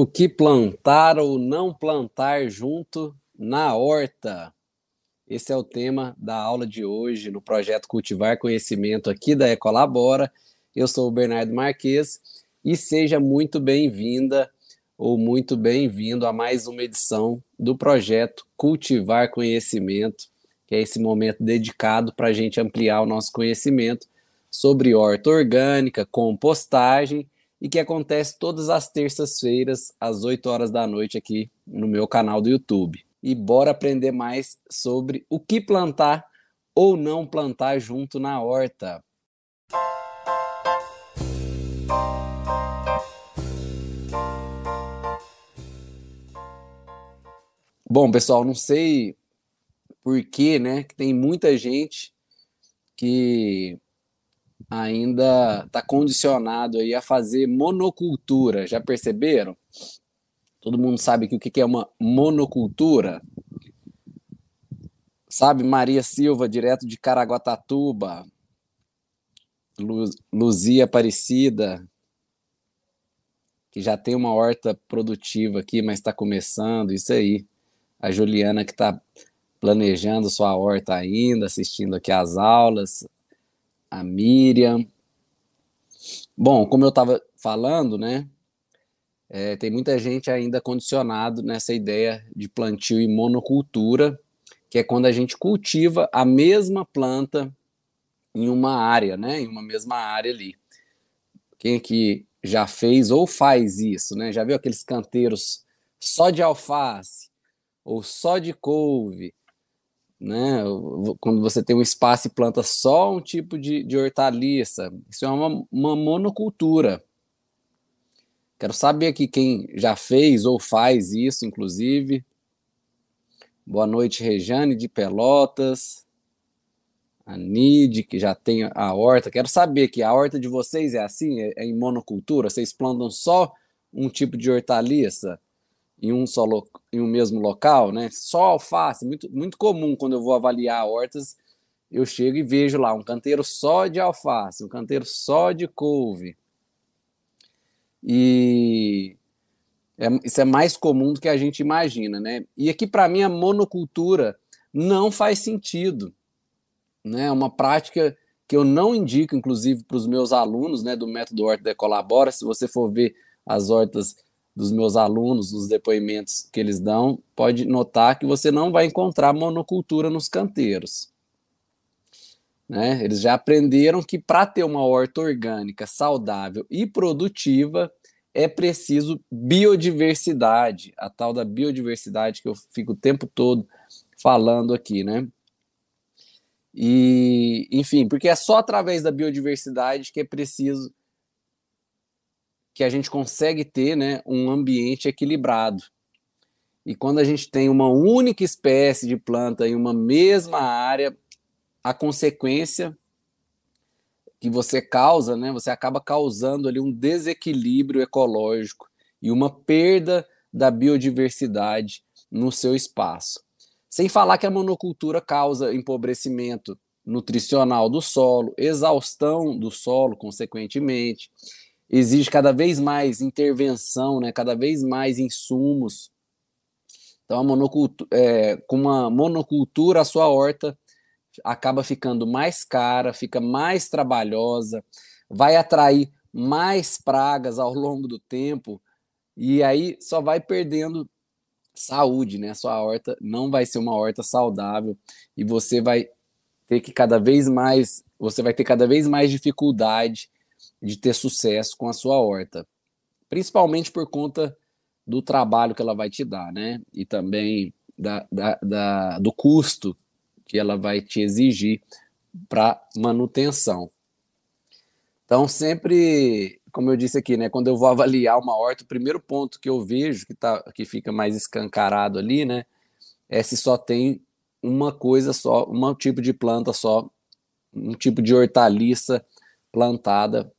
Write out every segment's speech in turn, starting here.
O que plantar ou não plantar junto na horta? Esse é o tema da aula de hoje no projeto Cultivar Conhecimento aqui da Ecolabora. Eu sou o Bernardo Marques e seja muito bem-vinda ou muito bem-vindo a mais uma edição do projeto Cultivar Conhecimento, que é esse momento dedicado para a gente ampliar o nosso conhecimento sobre horta orgânica, compostagem e que acontece todas as terças-feiras, às 8 horas da noite, aqui no meu canal do YouTube. E bora aprender mais sobre o que plantar ou não plantar junto na horta. Bom, pessoal, não sei por que, né, que tem muita gente que ainda está condicionado aí a fazer monocultura. Já perceberam? Todo mundo sabe que o que é uma monocultura? Sabe, Maria Silva, direto de Caraguatatuba, Luzia Aparecida, que já tem uma horta produtiva aqui, mas está começando, isso aí. A Juliana que está planejando sua horta ainda, assistindo aqui às aulas a Miriam. Bom, como eu estava falando, né? É, tem muita gente ainda condicionado nessa ideia de plantio em monocultura, que é quando a gente cultiva a mesma planta em uma área, né? Em uma mesma área ali. Quem aqui já fez ou faz isso, né? Já viu aqueles canteiros só de alface ou só de couve né? Quando você tem um espaço e planta só um tipo de, de hortaliça, isso é uma, uma monocultura. Quero saber aqui quem já fez ou faz isso, inclusive. Boa noite, Rejane de Pelotas. A que já tem a horta. Quero saber que a horta de vocês é assim? É, é em monocultura? Vocês plantam só um tipo de hortaliça? Em um só em um mesmo local, né? Só alface, muito, muito comum quando eu vou avaliar hortas, eu chego e vejo lá um canteiro só de alface, um canteiro só de couve. E é, isso é mais comum do que a gente imagina, né? E aqui para mim a monocultura não faz sentido, né? É uma prática que eu não indico, inclusive, para os meus alunos, né, do método Horta Colabora. Se você for ver as hortas dos meus alunos, dos depoimentos que eles dão, pode notar que você não vai encontrar monocultura nos canteiros. Né? Eles já aprenderam que para ter uma horta orgânica saudável e produtiva é preciso biodiversidade, a tal da biodiversidade que eu fico o tempo todo falando aqui, né? E, enfim, porque é só através da biodiversidade que é preciso que a gente consegue ter né, um ambiente equilibrado. E quando a gente tem uma única espécie de planta em uma mesma área, a consequência que você causa, né, você acaba causando ali um desequilíbrio ecológico e uma perda da biodiversidade no seu espaço. Sem falar que a monocultura causa empobrecimento nutricional do solo, exaustão do solo, consequentemente, exige cada vez mais intervenção, né, cada vez mais insumos. Então, é, com uma monocultura, a sua horta acaba ficando mais cara, fica mais trabalhosa, vai atrair mais pragas ao longo do tempo, e aí só vai perdendo saúde, né? Sua horta não vai ser uma horta saudável e você vai ter que cada vez mais, você vai ter cada vez mais dificuldade de ter sucesso com a sua horta, principalmente por conta do trabalho que ela vai te dar, né? E também da, da, da do custo que ela vai te exigir para manutenção. Então, sempre, como eu disse aqui, né, quando eu vou avaliar uma horta, o primeiro ponto que eu vejo que, tá, que fica mais escancarado ali, né, é se só tem uma coisa só, um tipo de planta só, um tipo de hortaliça plantada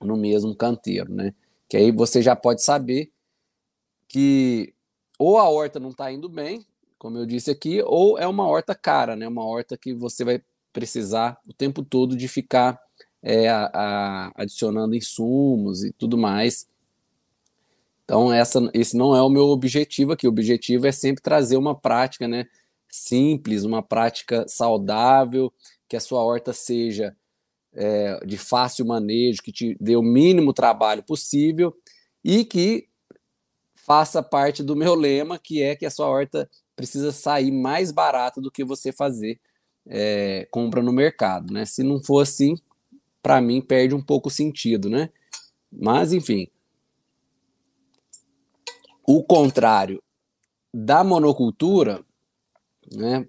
no mesmo canteiro, né? Que aí você já pode saber que ou a horta não está indo bem, como eu disse aqui, ou é uma horta cara, né? Uma horta que você vai precisar o tempo todo de ficar é, a, a, adicionando insumos e tudo mais, Então, essa, esse não é o meu objetivo aqui. O objetivo é sempre trazer uma prática né, simples, uma prática saudável, que a sua horta seja é, de fácil manejo, que te dê o mínimo trabalho possível e que faça parte do meu lema, que é que a sua horta precisa sair mais barata do que você fazer é, compra no mercado, né? Se não for assim, para mim perde um pouco o sentido, né? Mas enfim, o contrário da monocultura, né?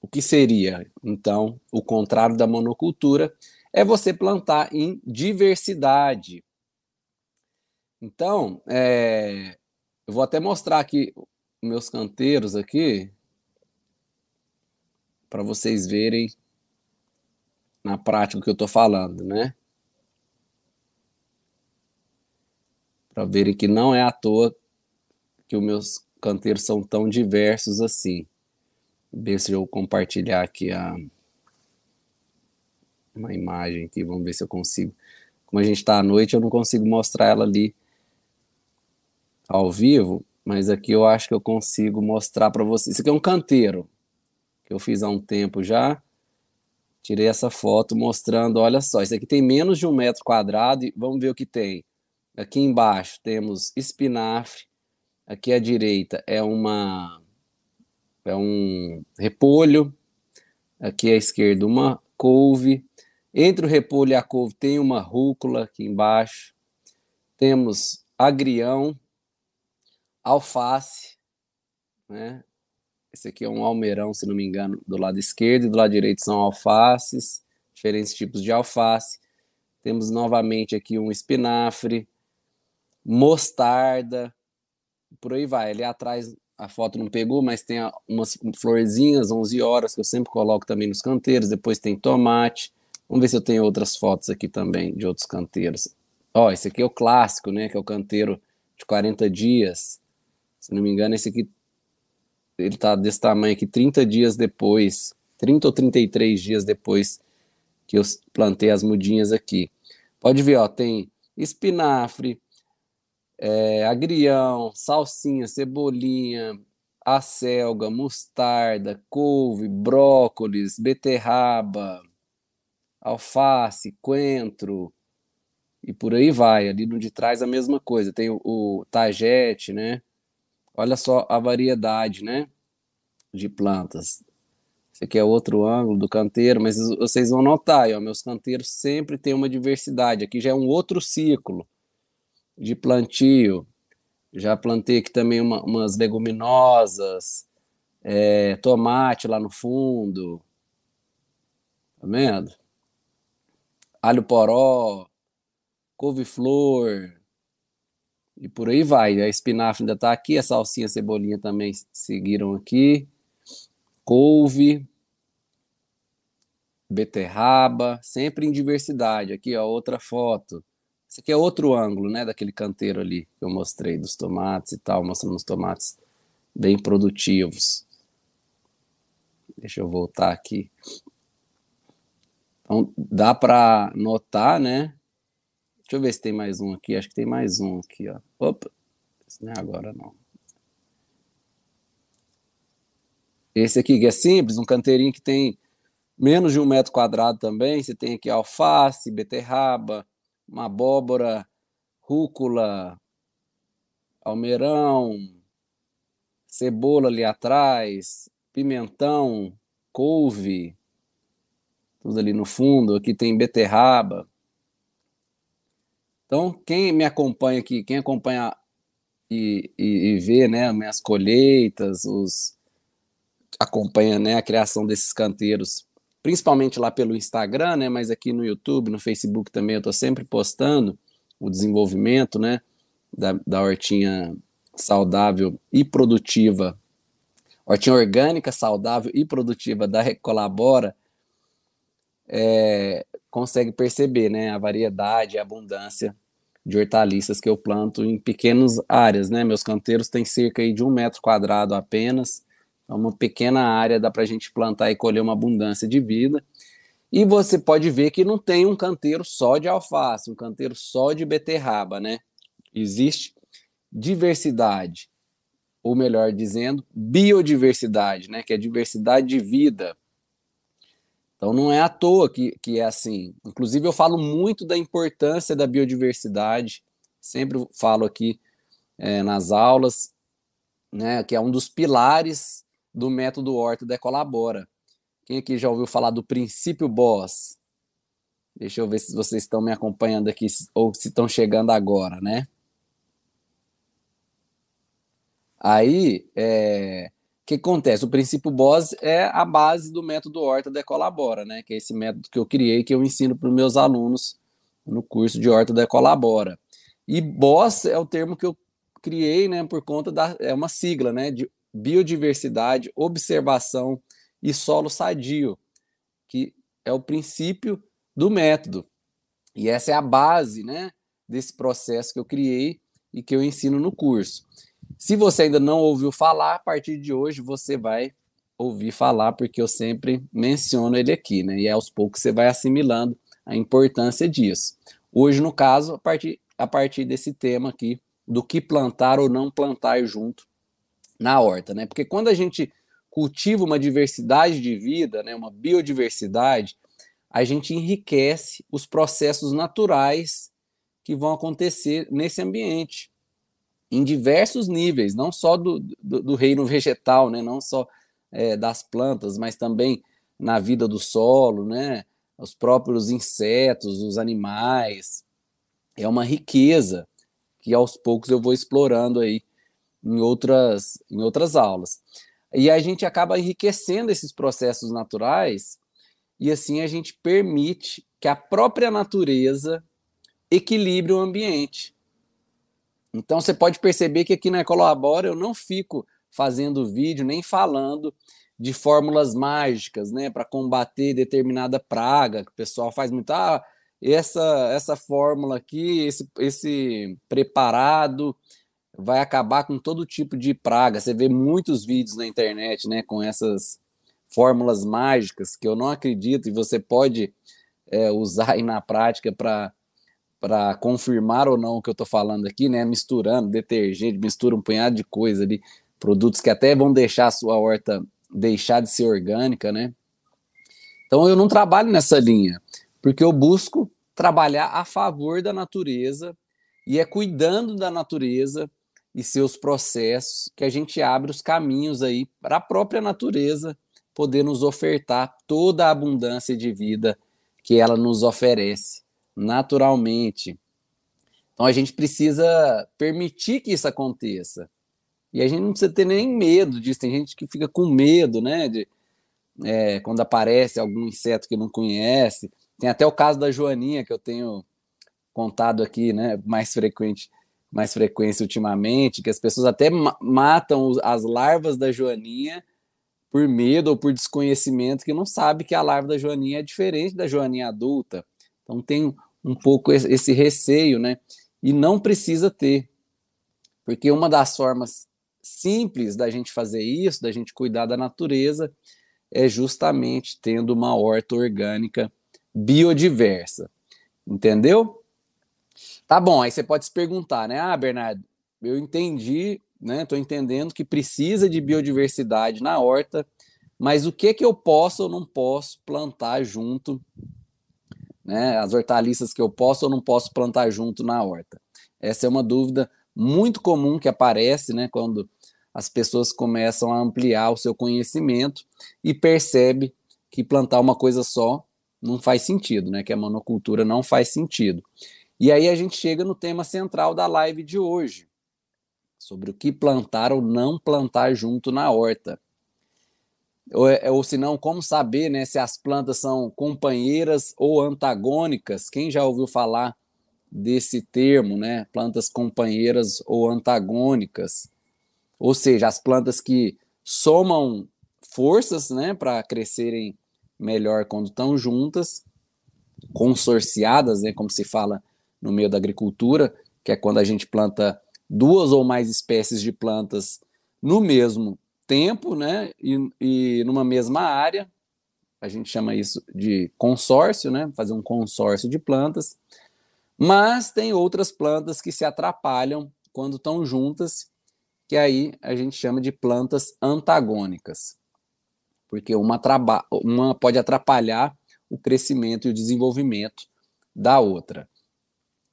O que seria, então, o contrário da monocultura é você plantar em diversidade. Então, é, eu vou até mostrar aqui meus canteiros aqui para vocês verem na prática o que eu estou falando, né? Para verem que não é à toa que os meus canteiros são tão diversos assim. Se eu compartilhar aqui a uma imagem aqui, vamos ver se eu consigo. Como a gente está à noite, eu não consigo mostrar ela ali ao vivo, mas aqui eu acho que eu consigo mostrar para vocês. Isso aqui é um canteiro que eu fiz há um tempo já. Tirei essa foto mostrando, olha só, isso aqui tem menos de um metro quadrado e vamos ver o que tem. Aqui embaixo temos espinafre, aqui à direita é uma é um repolho, aqui à esquerda uma couve, entre o repolho e a couve tem uma rúcula aqui embaixo, temos agrião, alface, né? Esse aqui é um almeirão, se não me engano, do lado esquerdo e do lado direito são alfaces, diferentes tipos de alface. Temos novamente aqui um espinafre, mostarda, por aí vai. Ali atrás a foto não pegou, mas tem umas florzinhas, 11 horas, que eu sempre coloco também nos canteiros. Depois tem tomate. Vamos ver se eu tenho outras fotos aqui também de outros canteiros. Ó, esse aqui é o clássico, né? Que é o canteiro de 40 dias. Se não me engano, esse aqui ele tá desse tamanho aqui 30 dias depois, 30 ou 33 dias depois que eu plantei as mudinhas aqui. Pode ver, ó, tem espinafre, é, agrião, salsinha, cebolinha, acelga, mostarda, couve, brócolis, beterraba, alface, coentro e por aí vai. Ali no de trás a mesma coisa. Tem o, o tagete, né? Olha só a variedade, né? De plantas. Esse aqui é outro ângulo do canteiro, mas vocês vão notar, ó, meus canteiros sempre têm uma diversidade. Aqui já é um outro ciclo de plantio. Já plantei aqui também uma, umas leguminosas, é, tomate lá no fundo. Tá vendo? Alho poró, couve-flor, e por aí vai. A espinafre ainda está aqui, a salsinha, a cebolinha também seguiram aqui. Couve, beterraba, sempre em diversidade. Aqui, ó, outra foto. Esse aqui é outro ângulo, né, daquele canteiro ali que eu mostrei dos tomates e tal, mostrando os tomates bem produtivos. Deixa eu voltar aqui. Então, dá para notar, né, Deixa eu ver se tem mais um aqui. Acho que tem mais um aqui, ó. Opa, esse não é agora não. Esse aqui que é simples, um canteirinho que tem menos de um metro quadrado também. Você tem aqui alface, beterraba, uma abóbora, rúcula, almeirão, cebola ali atrás, pimentão, couve, tudo ali no fundo. Aqui tem beterraba. Então, quem me acompanha aqui, quem acompanha e, e, e vê né, minhas colheitas, os, acompanha né, a criação desses canteiros, principalmente lá pelo Instagram, né, mas aqui no YouTube, no Facebook também, eu estou sempre postando o desenvolvimento né, da, da hortinha saudável e produtiva, hortinha orgânica, saudável e produtiva da Recolabora, é, consegue perceber né, a variedade e a abundância de hortaliças que eu planto em pequenas áreas. Né? Meus canteiros têm cerca de um metro quadrado apenas, é uma pequena área, dá para a gente plantar e colher uma abundância de vida. E você pode ver que não tem um canteiro só de alface, um canteiro só de beterraba, né? Existe diversidade, ou melhor dizendo, biodiversidade, né, que é diversidade de vida. Então não é à toa que, que é assim. Inclusive eu falo muito da importância da biodiversidade, sempre falo aqui é, nas aulas, né, que é um dos pilares do método Horta Decolabora. Quem aqui já ouviu falar do princípio BOSS? Deixa eu ver se vocês estão me acompanhando aqui ou se estão chegando agora, né? Aí, é, que acontece? O princípio BOSS é a base do método Horta Decolabora, né? Que é esse método que eu criei, que eu ensino para os meus alunos no curso de Horta Decolabora. E BOSS é o termo que eu criei, né, por conta da é uma sigla, né, de biodiversidade, observação e solo sadio, que é o princípio do método. E essa é a base, né, desse processo que eu criei e que eu ensino no curso. Se você ainda não ouviu falar, a partir de hoje você vai ouvir falar, porque eu sempre menciono ele aqui, né? E aos poucos você vai assimilando a importância disso. Hoje, no caso, a partir, a partir desse tema aqui, do que plantar ou não plantar junto na horta, né? Porque quando a gente cultiva uma diversidade de vida, né, uma biodiversidade, a gente enriquece os processos naturais que vão acontecer nesse ambiente, em diversos níveis, não só do, do, do reino vegetal, né, não só é, das plantas, mas também na vida do solo, né, os próprios insetos, os animais. É uma riqueza que aos poucos eu vou explorando aí em outras, em outras aulas. E a gente acaba enriquecendo esses processos naturais e assim a gente permite que a própria natureza equilibre o ambiente. Então você pode perceber que aqui na Ecolabora eu não fico fazendo vídeo nem falando de fórmulas mágicas, né, para combater determinada praga, que o pessoal faz muito, ah, essa essa fórmula aqui, esse esse preparado vai acabar com todo tipo de praga. Você vê muitos vídeos na internet, né, com essas fórmulas mágicas que eu não acredito e você pode é, usar aí na prática para para confirmar ou não o que eu estou falando aqui, né? Misturando detergente, mistura um punhado de coisa ali, produtos que até vão deixar a sua horta deixar de ser orgânica, né? Então eu não trabalho nessa linha, porque eu busco trabalhar a favor da natureza e é cuidando da natureza e seus processos que a gente abre os caminhos aí para a própria natureza poder nos ofertar toda a abundância de vida que ela nos oferece naturalmente. Então a gente precisa permitir que isso aconteça. E a gente não precisa ter nem medo disso. Tem gente que fica com medo, né? De, é, quando aparece algum inseto que não conhece. Tem até o caso da Joaninha, que eu tenho contado aqui, né? Mais frequente, mais frequência ultimamente, que as pessoas até matam as larvas da Joaninha por medo ou por desconhecimento, que não sabe que a larva da joaninha é diferente da joaninha adulta. Então tem um pouco esse receio, né? E não precisa ter, porque uma das formas simples da gente fazer isso, da gente cuidar da natureza, é justamente tendo uma horta orgânica biodiversa. Entendeu? Tá bom, aí você pode se perguntar, né? Ah, Bernardo, eu entendi né? Estou entendendo que precisa de biodiversidade na horta, mas o que que eu posso ou não posso plantar junto, né? As hortaliças que eu posso ou não posso plantar junto na horta. Essa é uma dúvida muito comum que aparece, né? Quando as pessoas começam a ampliar o seu conhecimento e percebe que plantar uma coisa só não faz sentido, né? Que a monocultura não faz sentido. E aí a gente chega no tema central da live de hoje, sobre o que plantar ou não plantar junto na horta. Ou, é, ou se não, como saber né, se as plantas são companheiras ou antagônicas? Quem já ouviu falar desse termo, né? Plantas companheiras ou antagônicas? Ou seja, as plantas que somam forças né, para crescerem melhor quando estão juntas, consorciadas, né, como se fala no meio da agricultura, que é quando a gente planta duas ou mais espécies de plantas no mesmo tempo, né, e, e numa mesma área. A gente chama isso de consórcio, né, fazer um consórcio de plantas. Mas tem outras plantas que se atrapalham quando estão juntas, que aí a gente chama de plantas antagônicas, porque uma, uma pode atrapalhar o crescimento e o desenvolvimento da outra.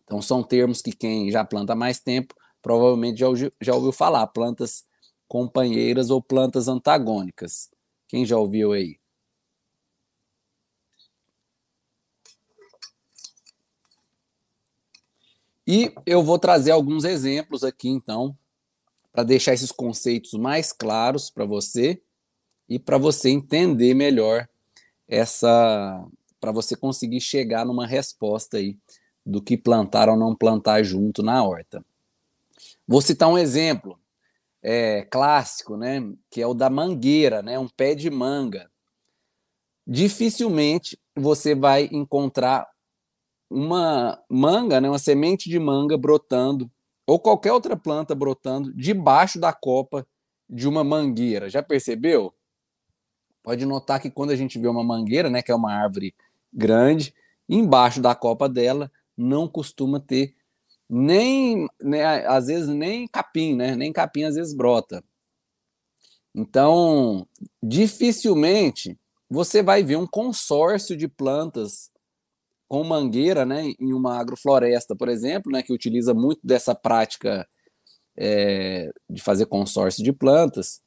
Então, são termos que quem já planta mais tempo provavelmente já, já ouviu falar, plantas companheiras ou plantas antagônicas. Quem já ouviu aí? E eu vou trazer alguns exemplos aqui, então, para deixar esses conceitos mais claros para você e para você entender melhor essa. para você conseguir chegar numa resposta aí do que plantar ou não plantar junto na horta. Vou citar um exemplo é, clássico, né, que é o da mangueira, né, um pé de manga. Dificilmente você vai encontrar uma manga, né, uma semente de manga brotando, ou qualquer outra planta brotando debaixo da copa de uma mangueira. Já percebeu? Pode notar que quando a gente vê uma mangueira, né, que é uma árvore grande, embaixo da copa dela não costuma ter nem, né, às vezes nem capim, né? Nem capim às vezes brota. Então, dificilmente você vai ver um consórcio de plantas com mangueira, né, em uma agrofloresta, por exemplo, né, que utiliza muito dessa prática é, de fazer consórcio de plantas,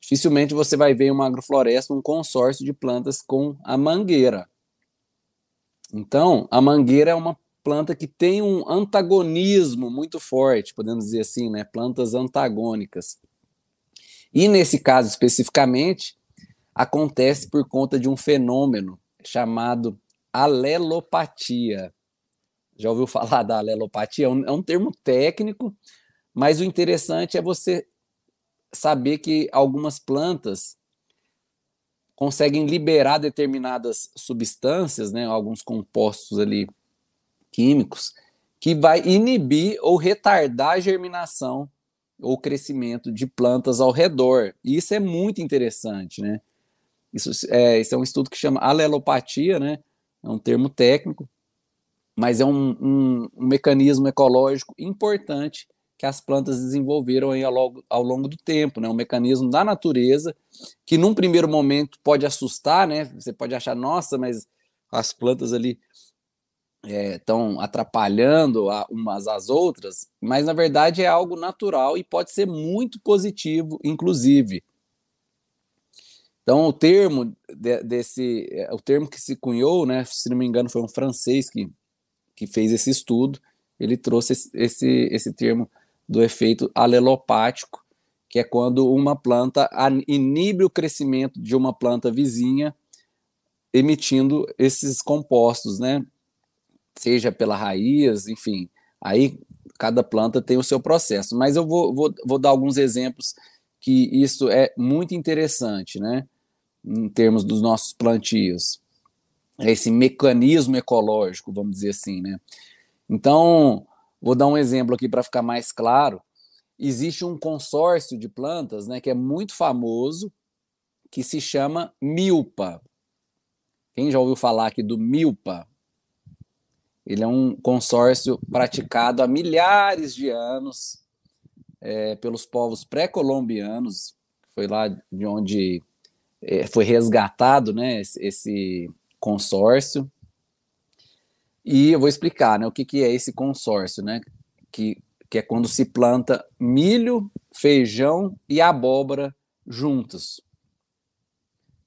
dificilmente você vai ver em uma agrofloresta um consórcio de plantas com a mangueira. Então, a mangueira é uma planta que tem um antagonismo muito forte, podemos dizer assim, né, plantas antagônicas. E nesse caso especificamente, acontece por conta de um fenômeno chamado alelopatia. Já ouviu falar da alelopatia? É um, é um termo técnico, mas o interessante é você saber que algumas plantas conseguem liberar determinadas substâncias, né, alguns compostos ali químicos, que vai inibir ou retardar a germinação ou crescimento de plantas ao redor. E isso é muito interessante, né? Isso é, isso é um estudo que chama alelopatia, né? é um termo técnico, mas é um, um, um mecanismo ecológico importante que as plantas desenvolveram ao, longo, ao longo do tempo, né? Um mecanismo da natureza que num primeiro momento pode assustar, né? Você pode achar, nossa, mas as plantas ali estão é, atrapalhando a, umas às outras, mas na verdade é algo natural e pode ser muito positivo, inclusive. Então, o termo de, desse, é, o termo que se cunhou, né, se não me engano, foi um francês que, que fez esse estudo, ele trouxe esse, esse, esse termo do efeito alelopático, que é quando uma planta inibe o crescimento de uma planta vizinha, emitindo esses compostos, né? Seja pela raiz, enfim, aí cada planta tem o seu processo. Mas eu vou, vou, vou dar alguns exemplos que isso é muito interessante, né? em termos dos nossos plantios. É esse mecanismo ecológico, vamos dizer assim, né? Então, vou dar um exemplo aqui para ficar mais claro. Existe um consórcio de plantas, né, que é muito famoso, que se chama milpa. Quem já ouviu falar aqui do milpa? Ele é um consórcio praticado há milhares de anos é, pelos povos pré-colombianos. Foi lá de onde é, foi resgatado né, esse, consórcio. E eu vou explicar né, o que, que é esse consórcio, né, que, que é quando se planta milho, feijão e abóbora juntos.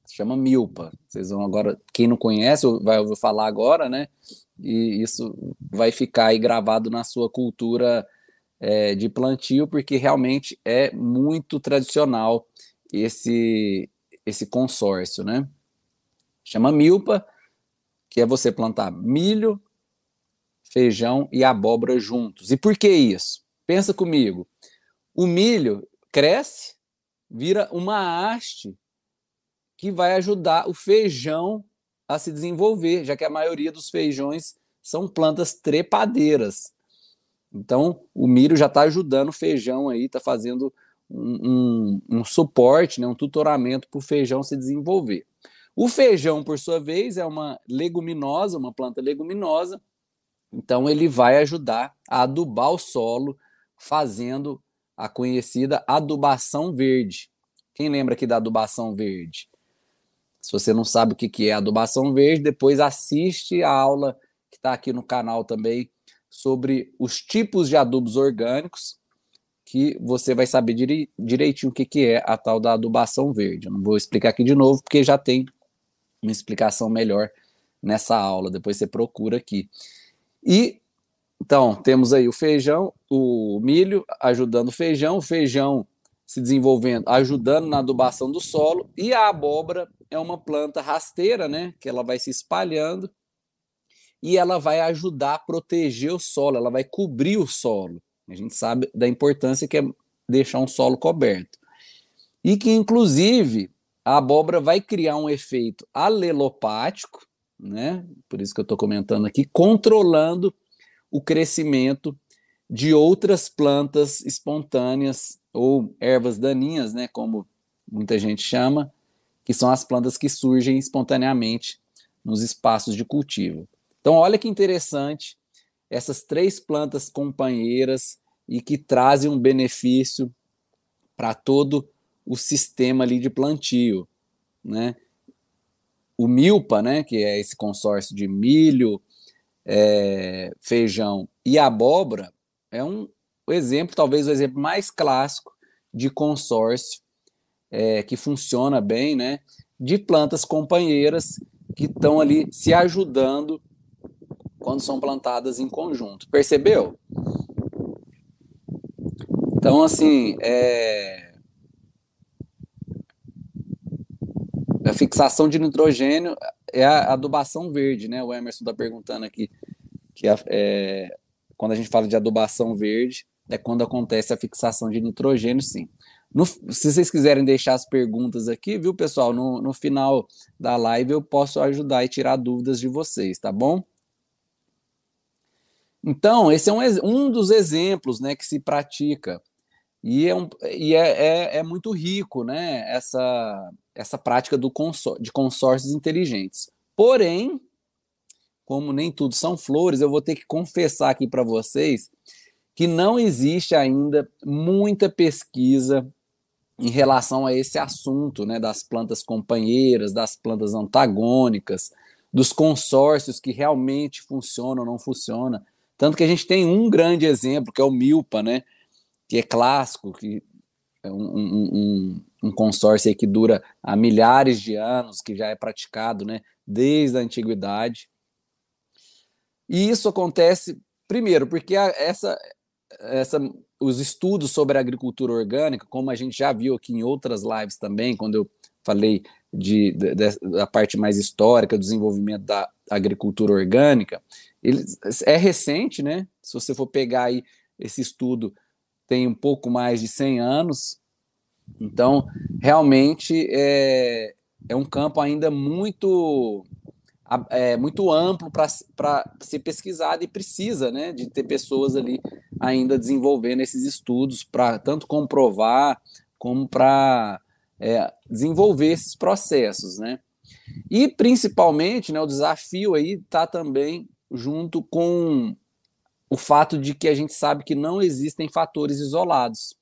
Se chama milpa. Vocês vão agora, quem não conhece, vai ouvir falar agora, né? E isso vai ficar aí gravado na sua cultura é, de plantio, porque realmente é muito tradicional esse esse consórcio, né? Chama milpa, que é você plantar milho, feijão e abóbora juntos. E por que isso? Pensa comigo. O milho cresce, vira uma haste que vai ajudar o feijão a se desenvolver, já que a maioria dos feijões são plantas trepadeiras. Então, o milho já está ajudando o feijão aí, está fazendo um, um, um suporte, né, um tutoramento para o feijão se desenvolver. O feijão, por sua vez, é uma leguminosa, uma planta leguminosa, então ele vai ajudar a adubar o solo fazendo a conhecida adubação verde. Quem lembra aqui da adubação verde? Se você não sabe o que é adubação verde, depois assiste a aula que está aqui no canal também sobre os tipos de adubos orgânicos, que você vai saber direitinho o que é a tal da adubação verde. Eu não vou explicar aqui de novo, porque já tem uma explicação melhor nessa aula, depois você procura aqui. E então, temos aí o feijão, o milho ajudando o feijão, o feijão se desenvolvendo, ajudando na adubação do solo, e a abóbora é uma planta rasteira, né, que ela vai se espalhando e ela vai ajudar a proteger o solo, ela vai cobrir o solo. A gente sabe da importância que é deixar um solo coberto. E que, inclusive, a abóbora vai criar um efeito alelopático, né? Por isso que eu estou comentando aqui, controlando o crescimento de outras plantas espontâneas ou ervas daninhas, né, como muita gente chama, que são as plantas que surgem espontaneamente nos espaços de cultivo. Então, olha que interessante essas três plantas companheiras e que trazem um benefício para todo o sistema ali de plantio, né? O milpa, né, que é esse consórcio de milho, é, feijão e abóbora, é um exemplo, talvez o exemplo mais clássico de consórcio é, que funciona bem, né? De plantas companheiras que estão ali se ajudando quando são plantadas em conjunto. Percebeu? Então, assim, é... a fixação de nitrogênio é a adubação verde, né? O Emerson está perguntando aqui que é, quando a gente fala de adubação verde, é quando acontece a fixação de nitrogênio, sim. No, se vocês quiserem deixar as perguntas aqui, viu, pessoal? No, no final da live eu posso ajudar e tirar dúvidas de vocês, tá bom? Então, esse é um, um dos exemplos né, que se pratica. E é, um, e é, é, é muito rico né, essa, essa prática do consor de consórcios inteligentes. Porém, como nem tudo são flores, eu vou ter que confessar aqui para vocês que não existe ainda muita pesquisa em relação a esse assunto, né, das plantas companheiras, das plantas antagônicas, dos consórcios que realmente funcionam ou não funcionam. Tanto que a gente tem um grande exemplo, que é o Milpa, né, que é clássico, que é um, um, um, um consórcio que dura há milhares de anos, que já é praticado né, desde a antiguidade. E isso acontece, primeiro, porque a, essa, essa, os estudos sobre agricultura orgânica, como a gente já viu aqui em outras lives também, quando eu falei de, de, da parte mais histórica do desenvolvimento da agricultura orgânica, ele é recente, né? Se você for pegar aí esse estudo, tem um pouco mais de 100 anos, então realmente é, é um campo ainda muito é, muito amplo para ser pesquisado e precisa né, de ter pessoas ali ainda desenvolvendo esses estudos para tanto comprovar como para é, desenvolver esses processos. Né? E principalmente né, o desafio aí está também junto com o fato de que a gente sabe que não existem fatores isolados.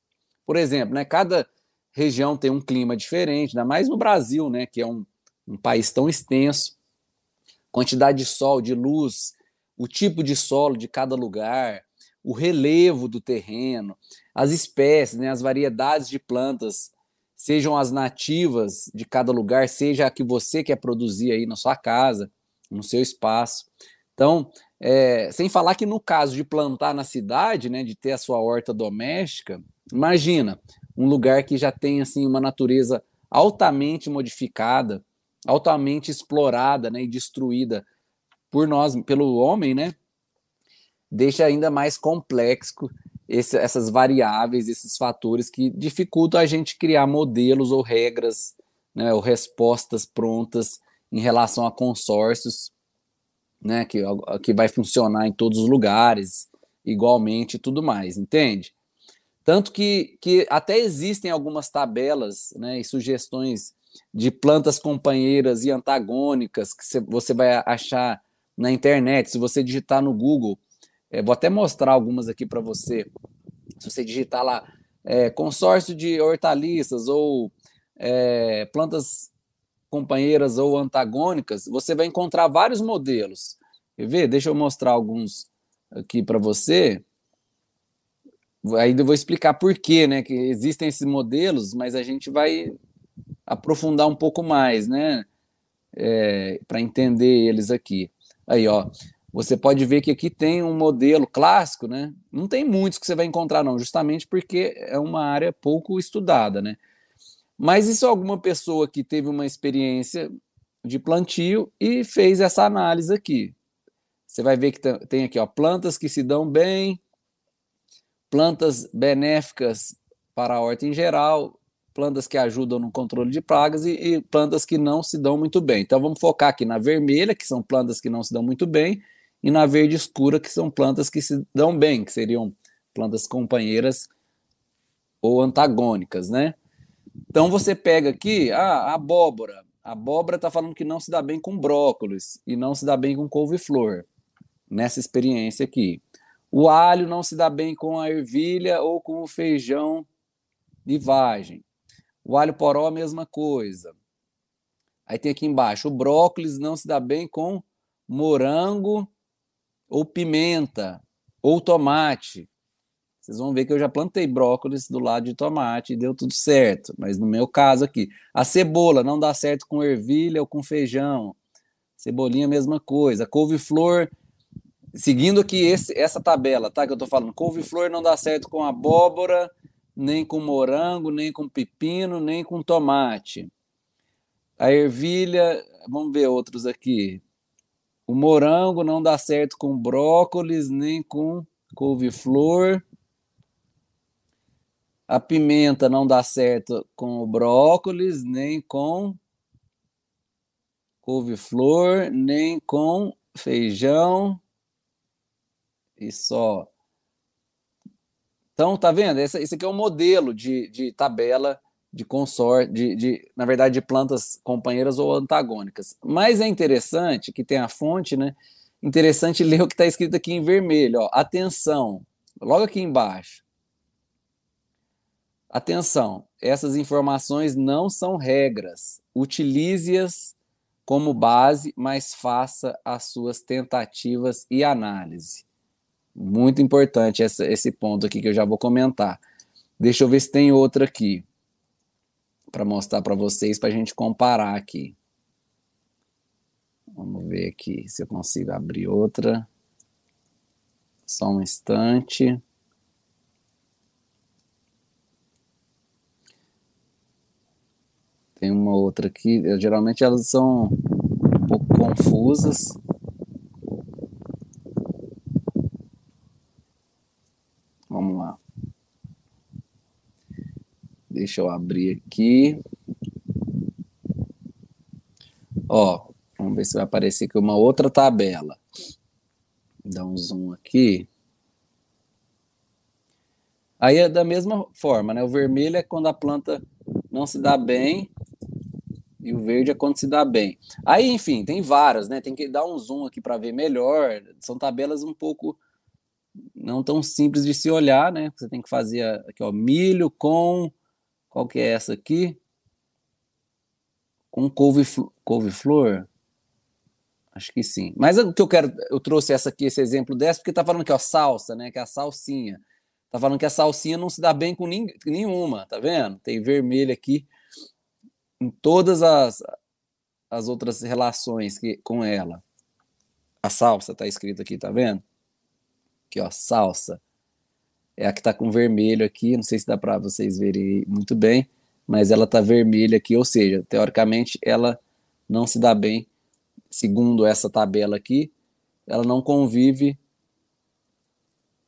Por exemplo, né, cada região tem um clima diferente, ainda mais no Brasil, né, que é um, um país tão extenso quantidade de sol, de luz, o tipo de solo de cada lugar, o relevo do terreno, as espécies, né, as variedades de plantas, sejam as nativas de cada lugar, seja a que você quer produzir aí na sua casa, no seu espaço. Então, é, sem falar que no caso de plantar na cidade, né, de ter a sua horta doméstica, imagina um lugar que já tem assim uma natureza altamente modificada, altamente explorada né, e destruída por nós, pelo homem, né, deixa ainda mais complexo esse, essas variáveis, esses fatores que dificultam a gente criar modelos ou regras, né, ou respostas prontas em relação a consórcios, né, que, que vai funcionar em todos os lugares, igualmente e tudo mais, entende? Tanto que, que até existem algumas tabelas né, e sugestões de plantas companheiras e antagônicas que você vai achar na internet. Se você digitar no Google, é, vou até mostrar algumas aqui para você. Se você digitar lá é, consórcio de hortaliças ou é, plantas companheiras ou antagônicas, você vai encontrar vários modelos. Quer ver? Deixa eu mostrar alguns aqui para você. Ainda vou explicar por quê, né? Que existem esses modelos, mas a gente vai aprofundar um pouco mais, né? É, para entender eles aqui. Aí, ó, você pode ver que aqui tem um modelo clássico, né? Não tem muitos que você vai encontrar, não, justamente porque é uma área pouco estudada, né? Mas isso é alguma pessoa que teve uma experiência de plantio e fez essa análise aqui. Você vai ver que tem aqui, ó, plantas que se dão bem, plantas benéficas para a horta em geral, plantas que ajudam no controle de pragas e, e, plantas que não se dão muito bem. Então vamos focar aqui na vermelha, que são plantas que não se dão muito bem, e na verde escura, que são plantas que se dão bem, que seriam plantas companheiras ou antagônicas, né? Então você pega aqui ah, a abóbora. A abóbora está falando que não se dá bem com brócolis e não se dá bem com couve-flor, nessa experiência aqui. O alho não se dá bem com a ervilha ou com o feijão de vagem. O alho poró, a mesma coisa. Aí tem aqui embaixo, o brócolis não se dá bem com morango ou pimenta ou tomate. Vocês vão ver que eu já plantei brócolis do lado de tomate e deu tudo certo. Mas no meu caso aqui, a cebola não dá certo com ervilha ou com feijão. Cebolinha, mesma coisa. Couve-flor, seguindo aqui esse, essa tabela, tá? Que eu tô falando. Couve-flor não dá certo com abóbora nem com morango, nem com pepino, nem com tomate. A ervilha, vamos ver outros aqui. O morango não dá certo com brócolis, nem com couve-flor. A pimenta não dá certo com o brócolis, nem com couve-flor, nem com feijão. E só. Então, tá vendo? Esse, aqui é um modelo de, de tabela de consórcio, de, de, na verdade, de plantas companheiras ou antagônicas. Mas é interessante que tem a fonte, né? Interessante ler o que está escrito aqui em vermelho. Ó. Atenção, logo aqui embaixo. Atenção, essas informações não são regras. Utilize-as como base, mas faça as suas tentativas e análise. Muito importante essa, esse ponto aqui que eu já vou comentar. Deixa eu ver se tem outra aqui para mostrar para vocês, para a gente comparar aqui. Vamos ver aqui se eu consigo abrir outra. Só um instante. Tem uma outra aqui. Geralmente elas são um pouco confusas. Vamos lá. Deixa eu abrir aqui. Ó, vamos ver se vai aparecer aqui uma outra tabela. Dá um zoom aqui. Aí é da mesma forma, né? O vermelho é quando a planta não se dá bem e o verde é quando se dá bem. Aí, enfim, tem várias, né? Tem que dar um zoom aqui para ver melhor. São tabelas um pouco não tão simples de se olhar, né? Você tem que fazer aqui, ó, milho com qual que é essa aqui? Com couve-flor? Couve Acho que sim. Mas o que eu quero, eu trouxe essa aqui, esse exemplo dessa, porque tá falando que ó, salsa, né? Que é a salsinha. Tá falando que a salsinha não se dá bem com nenhuma, tá vendo? Tem vermelho aqui em todas as, as outras relações que, com ela. A salsa tá escrito aqui, tá vendo? Aqui, ó, salsa. É a que tá com vermelho aqui, não sei se dá para vocês verem muito bem, mas ela tá vermelha aqui, ou seja, teoricamente ela não se dá bem, segundo essa tabela aqui, ela não convive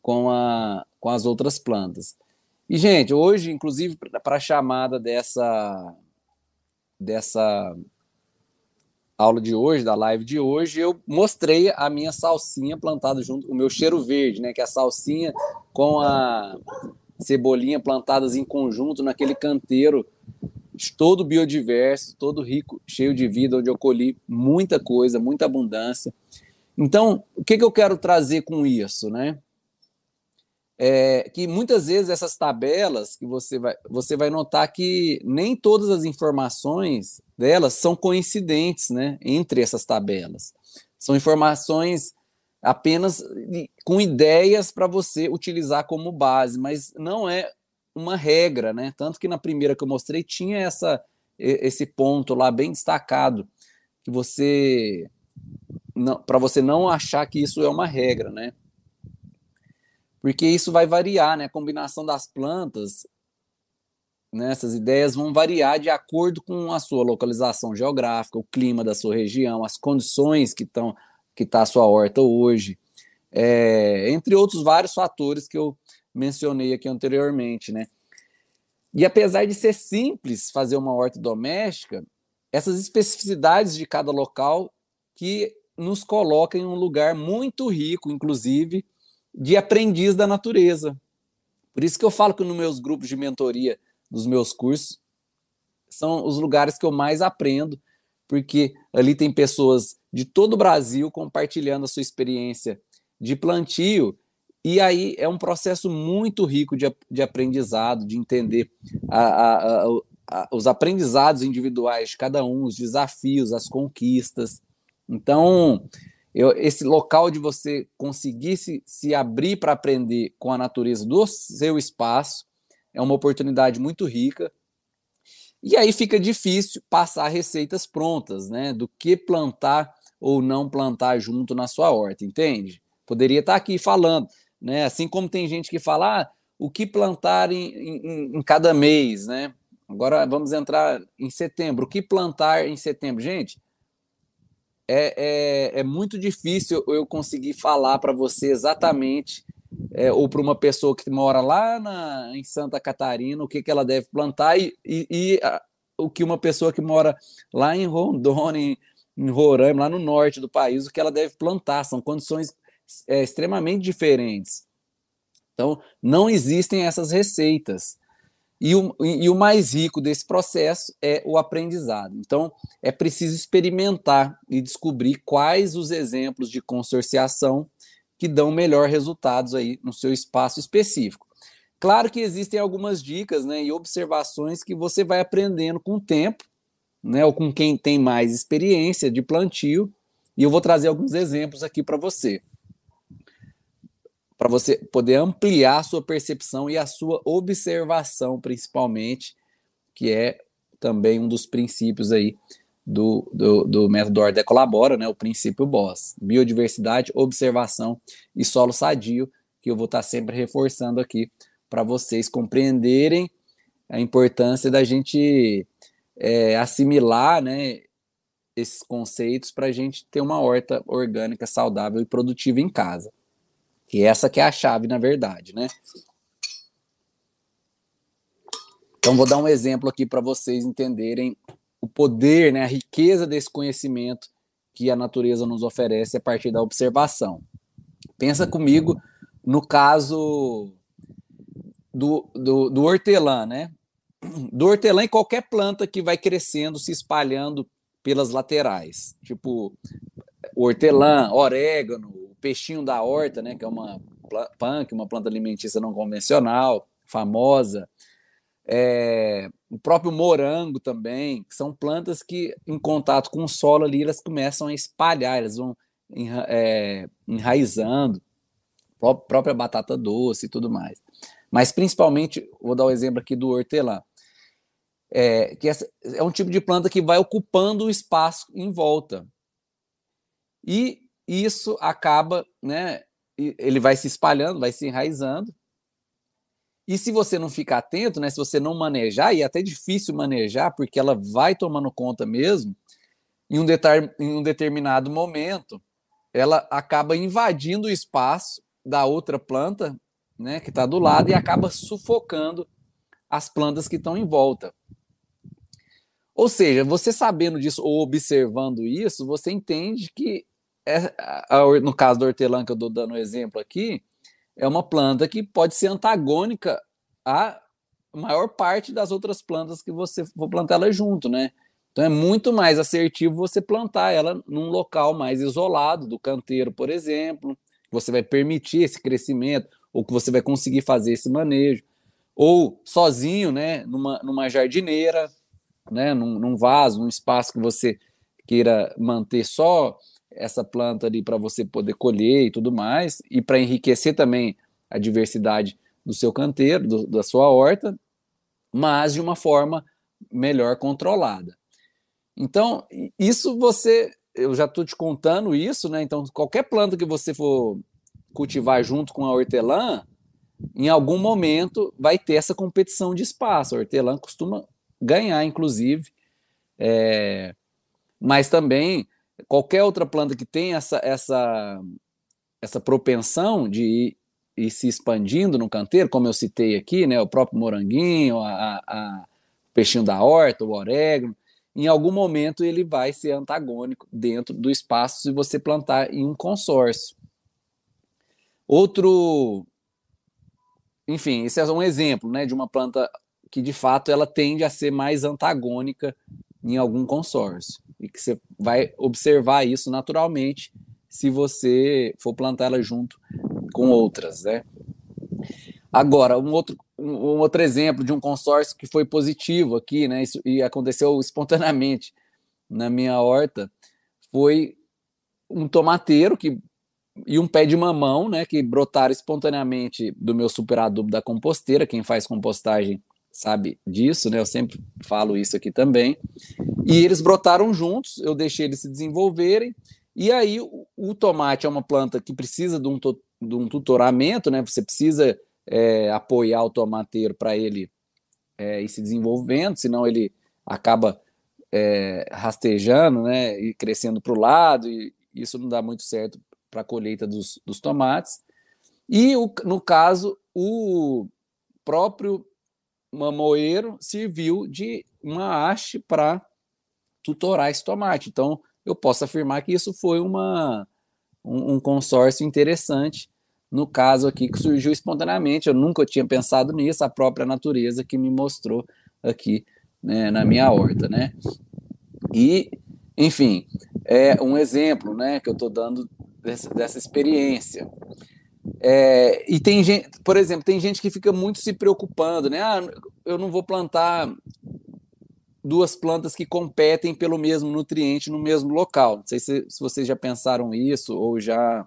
com, a, com as outras plantas. E, gente, hoje, inclusive, para a chamada dessa, dessa aula de hoje, da live de hoje, eu mostrei a minha salsinha plantada junto, o meu cheiro verde, né? Que é a salsinha com a cebolinha plantadas em conjunto naquele canteiro todo biodiverso, todo rico, cheio de vida, onde eu colhi muita coisa, muita abundância. Então, o que, que eu quero trazer com isso, né? é, que muitas vezes essas tabelas que você vai, você vai notar que nem todas as informações delas são coincidentes, né, entre essas tabelas. São informações apenas com ideias para você utilizar como base, mas não é uma regra, né? Tanto que na primeira que eu mostrei tinha essa esse ponto lá bem destacado que você para você não achar que isso é uma regra, né? porque isso vai variar, né? A combinação das plantas, né? essas ideias vão variar de acordo com a sua localização geográfica, o clima da sua região, as condições que estão que está a sua horta hoje, é, entre outros vários fatores que eu mencionei aqui anteriormente, né? E apesar de ser simples fazer uma horta doméstica, essas especificidades de cada local que nos colocam em um lugar muito rico, inclusive, de aprendiz da natureza. Por isso que eu falo que nos meus grupos de mentoria, nos meus cursos, são os lugares que eu mais aprendo, porque ali tem pessoas de todo o Brasil compartilhando a sua experiência de plantio, e aí é um processo muito rico de, de aprendizado, de entender a, a, a, os aprendizados individuais de cada um, os desafios, as conquistas. Então, eu, esse local de você conseguir se, se abrir para aprender com a natureza do seu espaço é uma oportunidade muito rica. E aí fica difícil passar receitas prontas, né? Do que plantar ou não plantar junto na sua horta, entende? Poderia estar aqui falando, né? Assim como tem gente que fala ah, o que plantar em, em, em cada mês, né? Agora vamos entrar em setembro. O que plantar em setembro? Gente, é, é, é muito difícil eu conseguir falar para você exatamente, é, ou para uma pessoa que mora lá na, em Santa Catarina, o que, que ela deve plantar, e, e, e a, o que uma pessoa que mora lá em Rondônia, em, em Roraima, lá no norte do país, o que ela deve plantar. São condições é, extremamente diferentes. Então, não existem essas receitas. E o, e o mais rico desse processo é o aprendizado. Então, é preciso experimentar e descobrir quais os exemplos de consorciação que dão melhor resultados aí no seu espaço específico. Claro que existem algumas dicas né, e observações que você vai aprendendo com o tempo, né, ou com quem tem mais experiência de plantio, e eu vou trazer alguns exemplos aqui para você para você poder ampliar a sua percepção e a sua observação, principalmente, que é também um dos princípios aí do, do, do método Ordem Colabora, né, o princípio BOSS, biodiversidade, observação e solo sadio, que eu vou estar sempre reforçando aqui para vocês compreenderem a importância da gente é, assimilar né, esses conceitos para a gente ter uma horta orgânica saudável e produtiva em casa. Que essa que é a chave, na verdade, né? Então vou dar um exemplo aqui para vocês entenderem o poder, né, a riqueza desse conhecimento que a natureza nos oferece a partir da observação. Pensa comigo no caso do, do, do hortelã, né? Do hortelã e qualquer planta que vai crescendo, se espalhando pelas laterais. Tipo, hortelã, orégano, peixinho da horta, né, que é uma punk, uma planta alimentícia não convencional, famosa. É, o próprio morango também, que são plantas que, em contato com o solo ali, elas começam a espalhar, elas vão é, enraizando, a própria batata doce e tudo mais. Mas, principalmente, vou dar o um exemplo aqui do hortelã, é, que é um tipo de planta que vai ocupando o espaço em volta. E isso acaba, né? Ele vai se espalhando, vai se enraizando. E se você não ficar atento, né? Se você não manejar, e é até difícil manejar, porque ela vai tomando conta mesmo, em um, em um determinado momento, ela acaba invadindo o espaço da outra planta, né? Que está do lado e acaba sufocando as plantas que estão em volta. Ou seja, você sabendo disso ou observando isso, você entende que é, no caso do hortelã que eu estou dando exemplo aqui, é uma planta que pode ser antagônica à maior parte das outras plantas que você for plantar ela junto, né? Então é muito mais assertivo você plantar ela num local mais isolado do canteiro, por exemplo. Você vai permitir esse crescimento, ou que você vai conseguir fazer esse manejo, ou sozinho, né, numa, numa jardineira, né, num, num vaso, num espaço que você queira manter só essa planta ali para você poder colher e tudo mais, e para enriquecer também a diversidade do seu canteiro, do, da sua horta, mas de uma forma melhor controlada. Então, isso você, eu já estou te contando isso, né? Então, qualquer planta que você for cultivar junto com a hortelã, em algum momento vai ter essa competição de espaço. A hortelã costuma ganhar, inclusive, é, mas também qualquer outra planta que tenha essa, essa, essa propensão de ir, ir, se expandindo no canteiro, como eu citei aqui, né, o próprio moranguinho, a, a, a peixinho da horta, o orégano, em algum momento ele vai ser antagônico dentro do espaço se você plantar em um consórcio. Outro, enfim, esse é um exemplo, né, de uma planta que de fato ela tende a ser mais antagônica em algum consórcio e que você vai observar isso naturalmente se você for plantar ela junto com outras, né? Agora, um outro, um outro exemplo de um consórcio que foi positivo aqui, né? Isso, e aconteceu espontaneamente na minha horta foi um tomateiro que e um pé de mamão, né, que brotaram espontaneamente do meu super adubo da composteira. Quem faz compostagem sabe disso, né? Eu sempre falo isso aqui também. E eles brotaram juntos, eu deixei eles se desenvolverem. E aí o, tomate é uma planta que precisa de um, de um tutoramento, né? Você precisa é, apoiar o tomateiro para ele é, ir se desenvolvendo, senão ele acaba é, rastejando, né? E crescendo para o lado, e isso não dá muito certo para a colheita dos, dos tomates. E o, no caso, o próprio mamoeiro serviu de uma haste para tutorar esse tomate. Então, eu posso afirmar que isso foi uma, um, um, consórcio interessante no caso aqui que surgiu espontaneamente. Eu nunca tinha pensado nisso, a própria natureza que me mostrou aqui né, na minha horta, né? E, enfim, é um exemplo, né, que eu estou dando dessa, dessa experiência. É, e tem gente, por exemplo, tem gente que fica muito se preocupando, né? Ah, eu não vou plantar duas plantas que competem pelo mesmo nutriente no mesmo local. Não sei se, se vocês já pensaram isso ou já,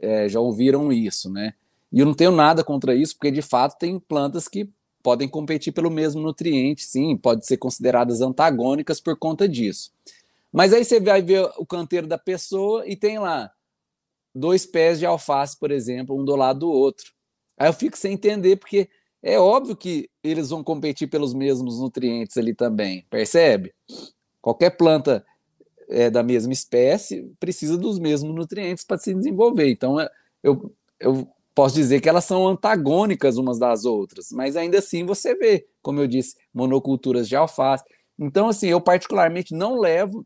é, já ouviram isso, né? E eu não tenho nada contra isso, porque de fato tem plantas que podem competir pelo mesmo nutriente, sim, pode ser consideradas antagônicas por conta disso. Mas aí você vai ver o canteiro da pessoa e tem lá dois pés de alface, por exemplo, um do lado do outro. Aí eu fico sem entender, porque é óbvio que eles vão competir pelos mesmos nutrientes ali também, percebe? Qualquer planta é, da mesma espécie precisa dos mesmos nutrientes para se desenvolver. Então, é, eu, eu posso dizer que elas são antagônicas umas das outras, mas ainda assim você vê, como eu disse, monoculturas de alface. Então, assim, eu particularmente não levo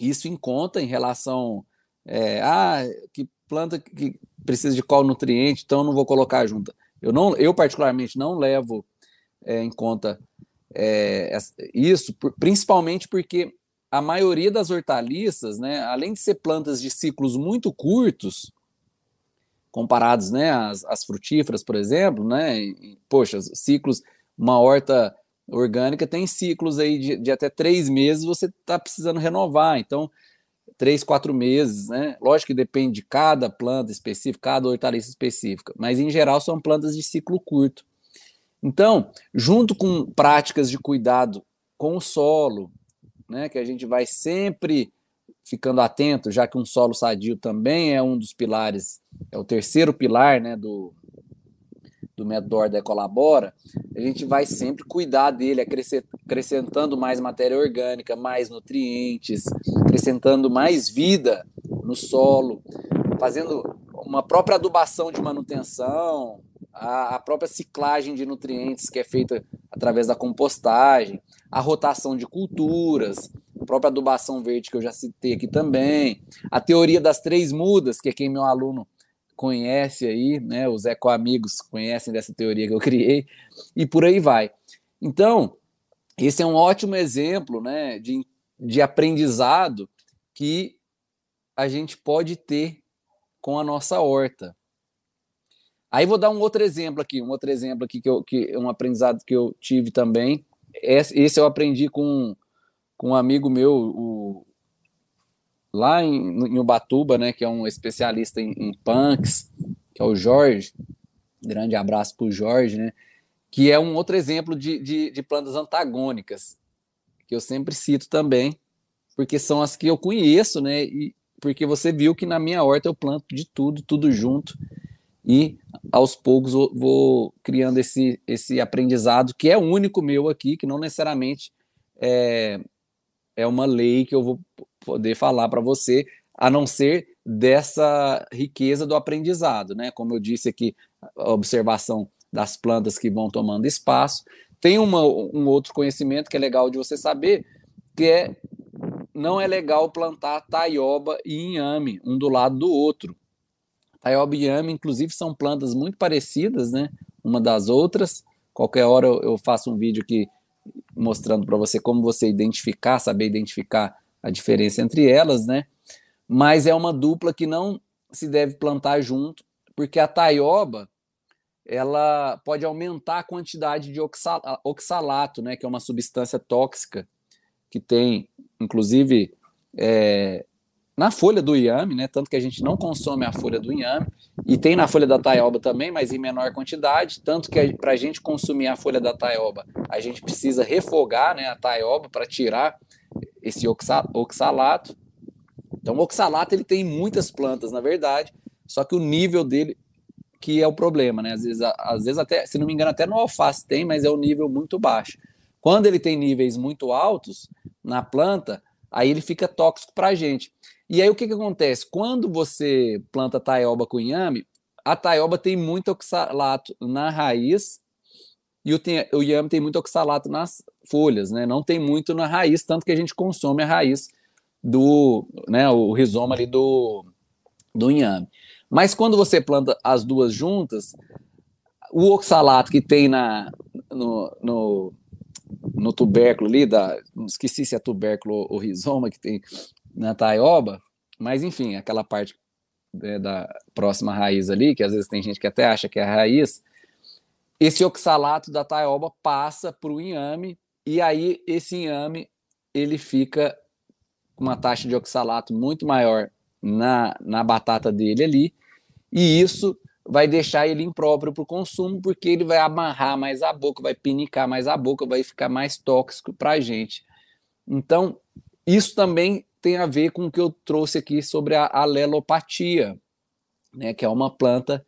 isso em conta em relação é, ah, que planta que precisa de qual nutriente, então não vou colocar junto. Eu, não, eu particularmente, não levo é, em conta é, isso, principalmente porque a maioria das hortaliças, né, além de ser plantas de ciclos muito curtos, comparados né, às, às frutíferas, por exemplo, né, e, poxa, ciclos, uma horta orgânica tem ciclos aí de, de até três meses, você está precisando renovar, então três, quatro meses, né? Lógico que depende de cada planta específica, cada hortaliça específica, mas em geral são plantas de ciclo curto. Então, junto com práticas de cuidado com o solo, né, que a gente vai sempre ficando atento, já que um solo sadio também é um dos pilares, é o terceiro pilar, né, do, do método Ordem Colabora, a gente vai sempre cuidar dele, acrescentando mais matéria orgânica, mais nutrientes, acrescentando mais vida no solo, fazendo uma própria adubação de manutenção, a própria ciclagem de nutrientes que é feita através da compostagem, a rotação de culturas, a própria adubação verde que eu já citei aqui também, a teoria das três mudas, que é quem meu aluno conhece aí, né? Os ecoamigos conhecem dessa teoria que eu criei, e por aí vai. Então, esse é um ótimo exemplo né, de, de aprendizado que a gente pode ter com a nossa horta. Aí vou dar um outro exemplo aqui, um outro exemplo aqui que, eu, que um aprendizado que eu tive também. Esse, esse eu aprendi com, com um amigo meu, o, lá em, em Ubatuba, né, que é um especialista em, em punks, que é o Jorge. Grande abraço para o Jorge, né? Que é um outro exemplo de, de, de plantas antagônicas, que eu sempre cito também, porque são as que eu conheço, né? E porque você viu que na minha horta eu planto de tudo, tudo junto e aos poucos vou, criando esse, esse aprendizado que é único meu aqui, que não necessariamente é, é uma lei que eu vou poder falar para você, a não ser dessa riqueza do aprendizado, né? Como eu disse aqui, a observação das plantas que vão tomando espaço. Tem uma, um outro conhecimento que é legal de você saber, que é não é legal plantar taioba e inhame um do lado do outro. Taioba e inhame, inclusive, são plantas muito parecidas, né? Uma das outras. Qualquer hora eu faço um vídeo aqui mostrando para você como você identificar, saber identificar a diferença entre elas, né? Mas é uma dupla que não se deve plantar junto, porque a taioba ela pode aumentar a quantidade de oxalato, né, que é uma substância tóxica que tem, inclusive, é, na folha do iame, né? Tanto que a gente não consome a folha do iame, e tem na folha da taioba também, mas em menor quantidade. Tanto que para a gente consumir a folha da taioba, a gente precisa refogar né, a taioba para tirar esse oxalato. Então, o oxalato ele tem muitas plantas, na verdade, só que o nível dele que é o problema, né? Às vezes, às vezes até, se não me engano, até no alface tem, mas é um nível muito baixo. Quando ele tem níveis muito altos na planta, aí ele fica tóxico para a gente. E aí o que, que acontece? Quando você planta taioba com inhame, a taioba tem muito oxalato na raiz e o, tem, o inhame tem muito oxalato nas folhas, né? Não tem muito na raiz, tanto que a gente consome a raiz do, né, o rizoma ali do, do inhame. Mas quando você planta as duas juntas, o oxalato que tem na, no, no, no tubérculo ali, da, esqueci se é tubérculo ou rizoma que tem na taioba, mas enfim, aquela parte né, da próxima raiz ali, que às vezes tem gente que até acha que é a raiz, esse oxalato da taioba passa para o inhame e aí esse inhame ele fica com uma taxa de oxalato muito maior na, na batata dele ali e isso vai deixar ele impróprio para o consumo porque ele vai amarrar mais a boca, vai pinicar mais a boca, vai ficar mais tóxico para a gente. Então, isso também tem a ver com o que eu trouxe aqui sobre a alelopatia, né, que é uma planta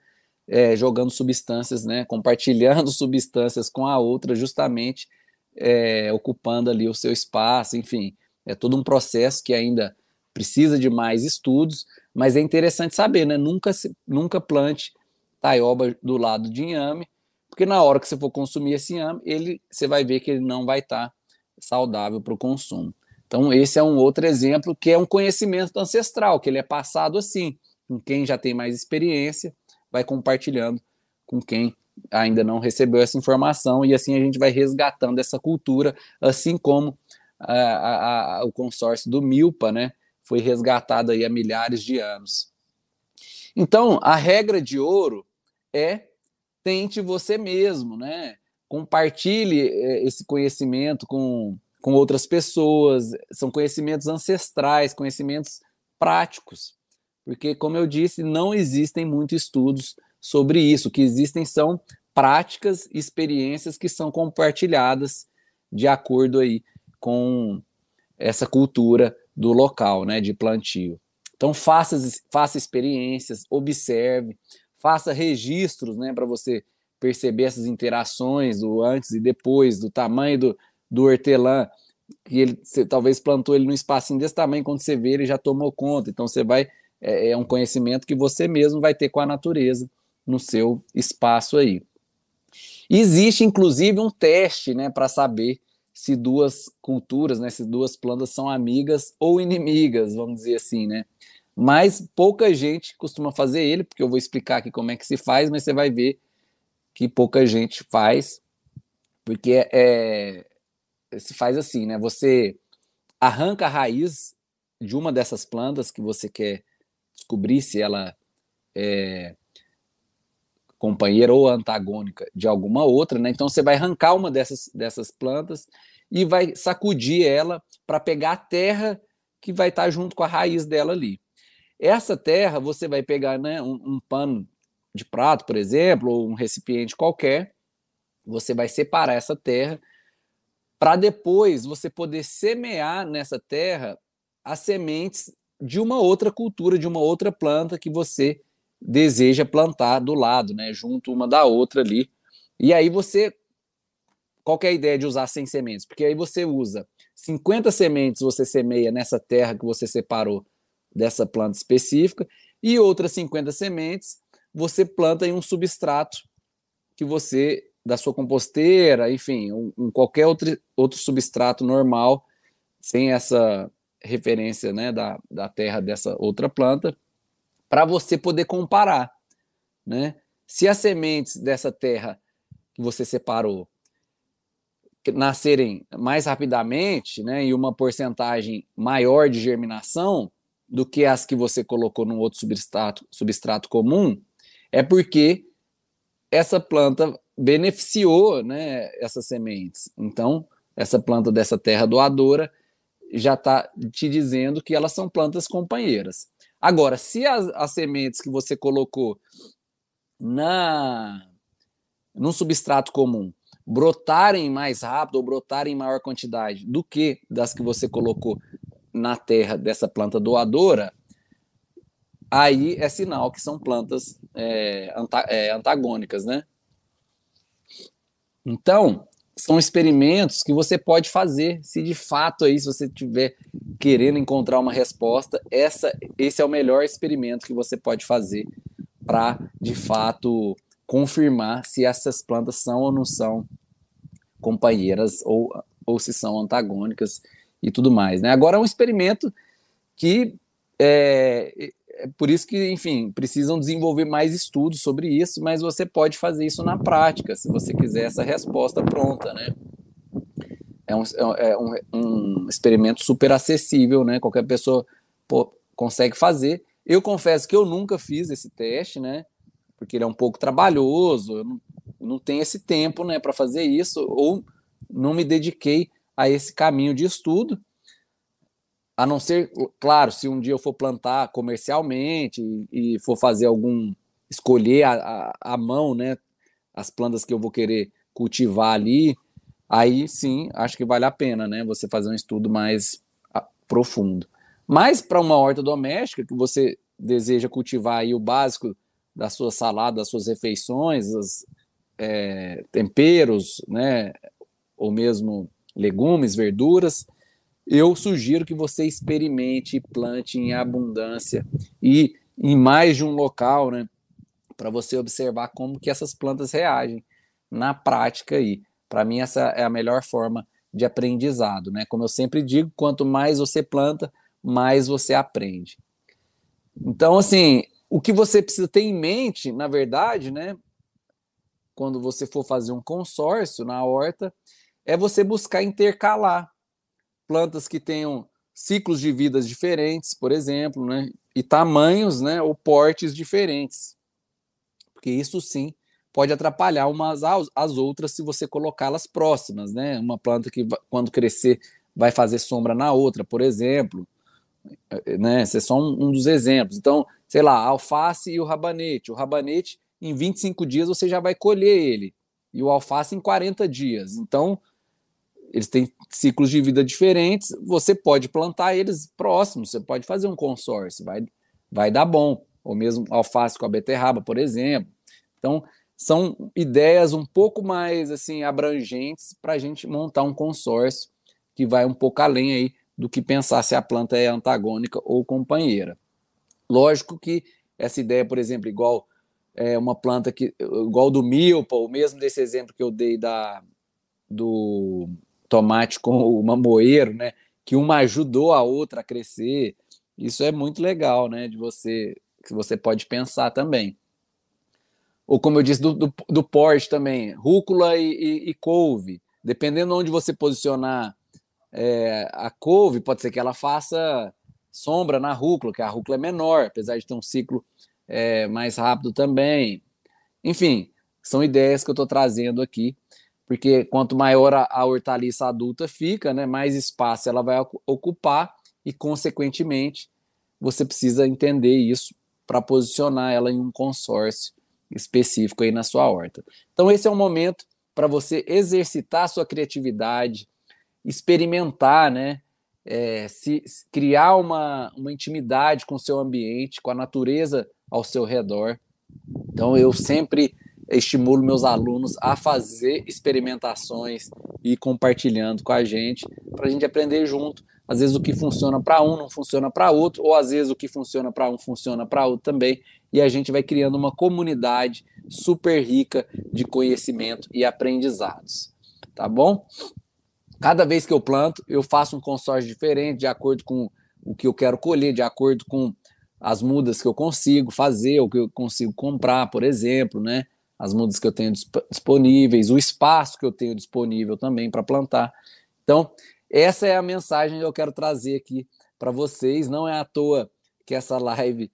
é, jogando substâncias, né, compartilhando substâncias com a outra, justamente é, ocupando ali o seu espaço, enfim, é todo um processo que ainda precisa de mais estudos, mas é interessante saber, né, nunca, nunca plante taioba do lado de inhame, porque na hora que você for consumir esse inhame, ele, você vai ver que ele não vai estar tá saudável para o consumo. Então, esse é um outro exemplo que é um conhecimento ancestral, que ele é passado assim, com quem já tem mais experiência, vai compartilhando com quem ainda não recebeu essa informação, e assim a gente vai resgatando essa cultura, assim como a, a, o consórcio do Milpa, né, foi resgatado aí há milhares de anos. Então, a regra de ouro é tente você mesmo, né? Compartilhe eh, esse conhecimento com com outras pessoas, são conhecimentos ancestrais, conhecimentos práticos. Porque, como eu disse, não existem muitos estudos sobre isso. O que existem são práticas, experiências que são compartilhadas de acordo aí com essa cultura do local, né, de plantio. Então faça, faça experiências, observe, faça registros, né, para você perceber essas interações do antes e depois, do tamanho do, do hortelã, que ele você, talvez plantou ele num espacinho desse tamanho, quando você vê, ele já tomou conta. Então você vai. É, é um conhecimento que você mesmo vai ter com a natureza no seu espaço aí. Existe, inclusive, um teste né, para saber se duas culturas, né, se duas plantas são amigas ou inimigas, vamos dizer assim, né? Mas pouca gente costuma fazer ele, porque eu vou explicar aqui como é que se faz, mas você vai ver que pouca gente faz, porque é, é se faz assim, né? Você arranca a raiz de uma dessas plantas que você quer descobrir se ela é, companheira ou antagônica de alguma outra, né? Então você vai arrancar uma dessas, dessas plantas e vai sacudir ela para pegar a terra que vai estar tá junto com a raiz dela ali. Essa terra você vai pegar né, um, um pano de prato, por exemplo, ou um recipiente qualquer, você vai separar essa terra para depois você poder semear nessa terra as sementes de uma outra cultura, de uma outra planta que você deseja plantar do lado, né, junto uma da outra ali. E aí você qual é a ideia de usar 100 sementes? Porque aí você usa 50 sementes, você semeia nessa terra que você separou dessa planta específica, e outras 50 sementes você planta em um substrato que você, da sua composteira, enfim, um, um qualquer outro, outro substrato normal, sem essa referência né, da, da terra dessa outra planta, para você poder comparar. Né? Se as sementes dessa terra que você separou nascerem mais rapidamente né, e uma porcentagem maior de germinação do que as que você colocou num outro substrato, substrato comum, é porque essa planta beneficiou né, essas sementes. Então, essa planta dessa terra doadora já está te dizendo que elas são plantas companheiras. Agora, se as, as sementes que você colocou na num substrato comum brotarem mais rápido ou brotarem em maior quantidade do que das que você colocou na terra dessa planta doadora, aí é sinal que são plantas é, é, antagônicas, né? Então, são experimentos que você pode fazer, se de fato aí, se você estiver querendo encontrar uma resposta, essa, esse é o melhor experimento que você pode fazer para, de fato, confirmar se essas plantas são ou não são companheiras ou, ou se são antagônicas e tudo mais. Né? Agora é um experimento que é, é por isso que, enfim, precisam desenvolver mais estudos sobre isso, mas você pode fazer isso na prática, se você quiser essa resposta pronta, né? É um, é um, um experimento super acessível, né? Qualquer pessoa pô, consegue fazer. Eu confesso que eu nunca fiz esse teste, né? porque ele é um pouco trabalhoso, eu não, não tenho esse tempo né, para fazer isso, ou não me dediquei a esse caminho de estudo, a não ser, claro, se um dia eu for plantar comercialmente e, e for fazer algum, escolher a, a, a, mão, né, as plantas que eu vou querer cultivar ali, aí sim, acho que vale a pena, né, você fazer um estudo mais profundo. Mas para uma horta doméstica que você deseja cultivar aí o básico da sua salada, das suas refeições, os é, temperos, né, ou mesmo legumes, verduras, eu sugiro que você experimente e plante em abundância e em mais de um local, né, para você observar como que essas plantas reagem na prática aí. Para mim essa é a melhor forma de aprendizado, né? Como eu sempre digo, quanto mais você planta, mais você aprende. Então, assim, o que você precisa ter em mente, na verdade, né, quando você for fazer um consórcio na horta, é você buscar intercalar plantas que tenham ciclos de vidas diferentes, por exemplo, né, e tamanhos, né, ou portes diferentes. Porque isso sim pode atrapalhar umas às outras se você colocá-las próximas, né? Uma planta que quando crescer vai fazer sombra na outra, por exemplo, né? Esse é só um, um dos exemplos. Então, sei lá, alface e o rabanete. O rabanete, em 25 dias, você já vai colher ele. E o alface em 40 dias. Então, eles têm ciclos de vida diferentes. Você pode plantar eles próximos, você pode fazer um consórcio, vai, vai dar bom. Ou mesmo alface com a beterraba, por exemplo. Então, são ideias um pouco mais assim abrangentes para a gente montar um consórcio que vai um pouco além aí do que pensar se a planta é antagônica ou companheira. Lógico que essa ideia, por exemplo, igual é, uma planta que igual do milpa, ou mesmo desse exemplo que eu dei da do tomate com o mamoeiro, né, que uma ajudou a outra a crescer. Isso é muito legal, né, de você que você pode pensar também. Ou como eu disse do, do, do porte também, rúcula e, e, e couve, dependendo onde você posicionar é, a couve, pode ser que ela faça sombra na rúcula, que a rúcula é menor, apesar de ter um ciclo é, mais rápido também. Enfim, são ideias que eu estou trazendo aqui, porque quanto maior a, a hortaliça adulta fica, né, mais espaço ela vai ocupar e, consequentemente, você precisa entender isso para posicionar ela em um consórcio específico aí na sua horta. Então, esse é um momento para você exercitar sua criatividade, experimentar, né? É, se, criar uma, uma intimidade com o seu ambiente, com a natureza ao seu redor. Então, eu sempre estimulo meus alunos a fazer experimentações e compartilhando com a gente, para a gente aprender junto. Às vezes o que funciona para um não funciona para outro, ou às vezes o que funciona para um funciona para outro também, e a gente vai criando uma comunidade super rica de conhecimento e aprendizados. Tá bom? Cada vez que eu planto, eu faço um consórcio diferente, de acordo com o que eu quero colher, de acordo com as mudas que eu consigo fazer, o que eu consigo comprar, por exemplo, né? As mudas que eu tenho disponíveis, o espaço que eu tenho disponível também para plantar. Então, essa é a mensagem que eu quero trazer aqui para vocês. Não é à toa que essa live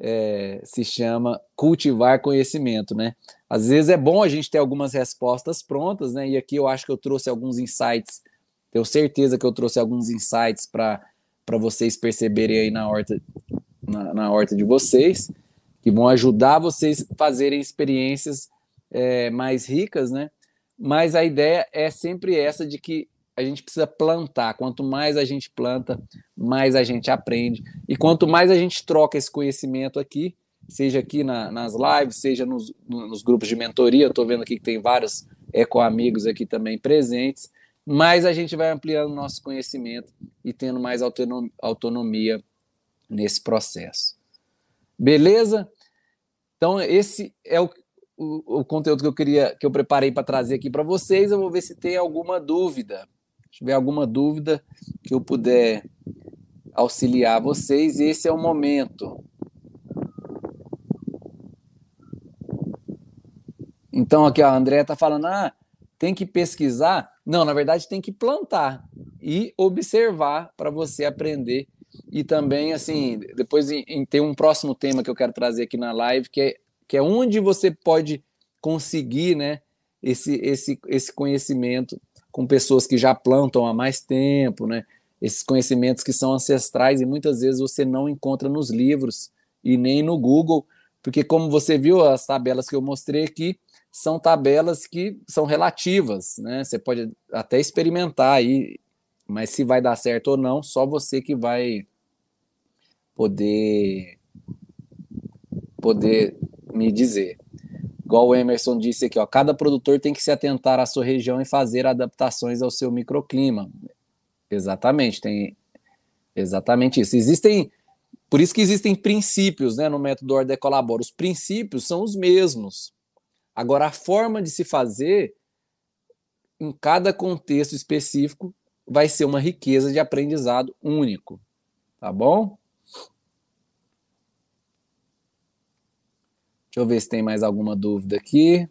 é, se chama Cultivar Conhecimento, né? Às vezes é bom a gente ter algumas respostas prontas, né? E aqui eu acho que eu trouxe alguns insights, tenho certeza que eu trouxe alguns insights para vocês perceberem aí na horta, na, na horta de vocês, que vão ajudar vocês a fazerem experiências é, mais ricas, né? Mas a ideia é sempre essa de que a gente precisa plantar. Quanto mais a gente planta, mais a gente aprende. E quanto mais a gente troca esse conhecimento aqui, seja aqui na, nas lives, seja nos, nos, grupos de mentoria, estou vendo aqui que tem vários eco-amigos aqui também presentes, mais a gente vai ampliando nosso conhecimento e tendo mais autonomia nesse processo. Beleza? Então, esse é o, o, o conteúdo que eu queria, que eu preparei para trazer aqui para vocês. Eu vou ver se tem alguma dúvida. Se tiver alguma dúvida que eu puder auxiliar vocês, esse é o momento. Então, aqui a André está falando, ah, tem que pesquisar. Não, na verdade, tem que plantar e observar para você aprender. E também, assim, depois em, em, tem um próximo tema que eu quero trazer aqui na live, que é, que é onde você pode conseguir né, esse, esse, esse conhecimento com pessoas que já plantam há mais tempo, né? Esses conhecimentos que são ancestrais e muitas vezes você não encontra nos livros e nem no Google, porque como você viu as tabelas que eu mostrei aqui, são tabelas que são relativas, né? Você pode até experimentar aí, mas se vai dar certo ou não, só você que vai poder poder me dizer. Igual o Emerson disse aqui, ó, cada produtor tem que se atentar à sua região e fazer adaptações ao seu microclima. Exatamente, tem exatamente isso. Existem, por isso que existem princípios, né, no método Ordem Colabora. Os princípios são os mesmos. Agora a forma de se fazer em cada contexto específico vai ser uma riqueza de aprendizado único, tá bom? Deixa eu ver se tem mais alguma dúvida aqui.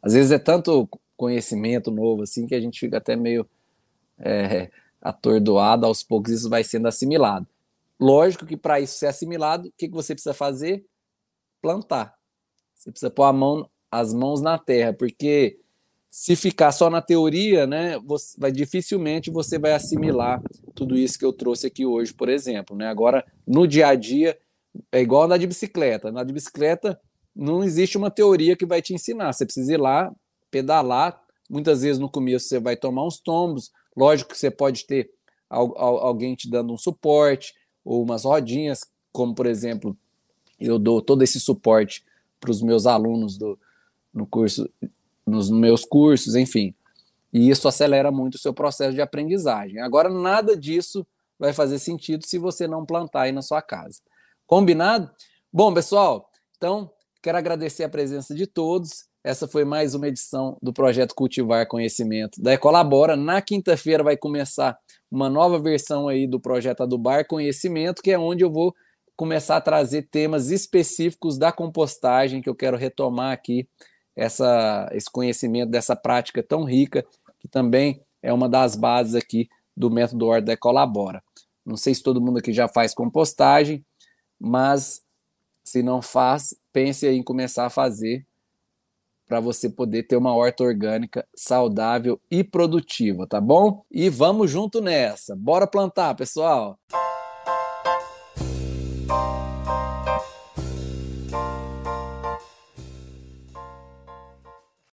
Às vezes é tanto conhecimento novo assim que a gente fica até meio é, atordoado, aos poucos isso vai sendo assimilado. Lógico que para isso ser assimilado, o que, que você precisa fazer? Plantar. Você precisa pôr mão, as mãos na terra, porque se ficar só na teoria, né, você, vai dificilmente você vai assimilar tudo isso que eu trouxe aqui hoje, por exemplo, né? Agora, no dia a dia, é igual andar de bicicleta. Andar de bicicleta não existe uma teoria que vai te ensinar. Você precisa ir lá, pedalar. Muitas vezes no começo você vai tomar uns tombos. Lógico que você pode ter alguém te dando um suporte ou umas rodinhas, como por exemplo, eu dou todo esse suporte para os meus alunos do, no curso nos meus cursos, enfim. E isso acelera muito o seu processo de aprendizagem. Agora, nada disso vai fazer sentido se você não plantar aí na sua casa. Combinado? Bom, pessoal, então quero agradecer a presença de todos. Essa foi mais uma edição do projeto Cultivar Conhecimento da Ecolabora. Na quinta-feira vai começar uma nova versão aí do projeto Adubar Conhecimento, que é onde eu vou começar a trazer temas específicos da compostagem que eu quero retomar aqui essa, esse conhecimento dessa prática tão rica, que também é uma das bases aqui do método Ordem Colabora. Não sei se todo mundo aqui já faz compostagem, mas Se não faz, pense em começar a fazer para você poder ter uma horta orgânica saudável e produtiva, tá bom? E vamos junto nessa. Bora plantar, pessoal.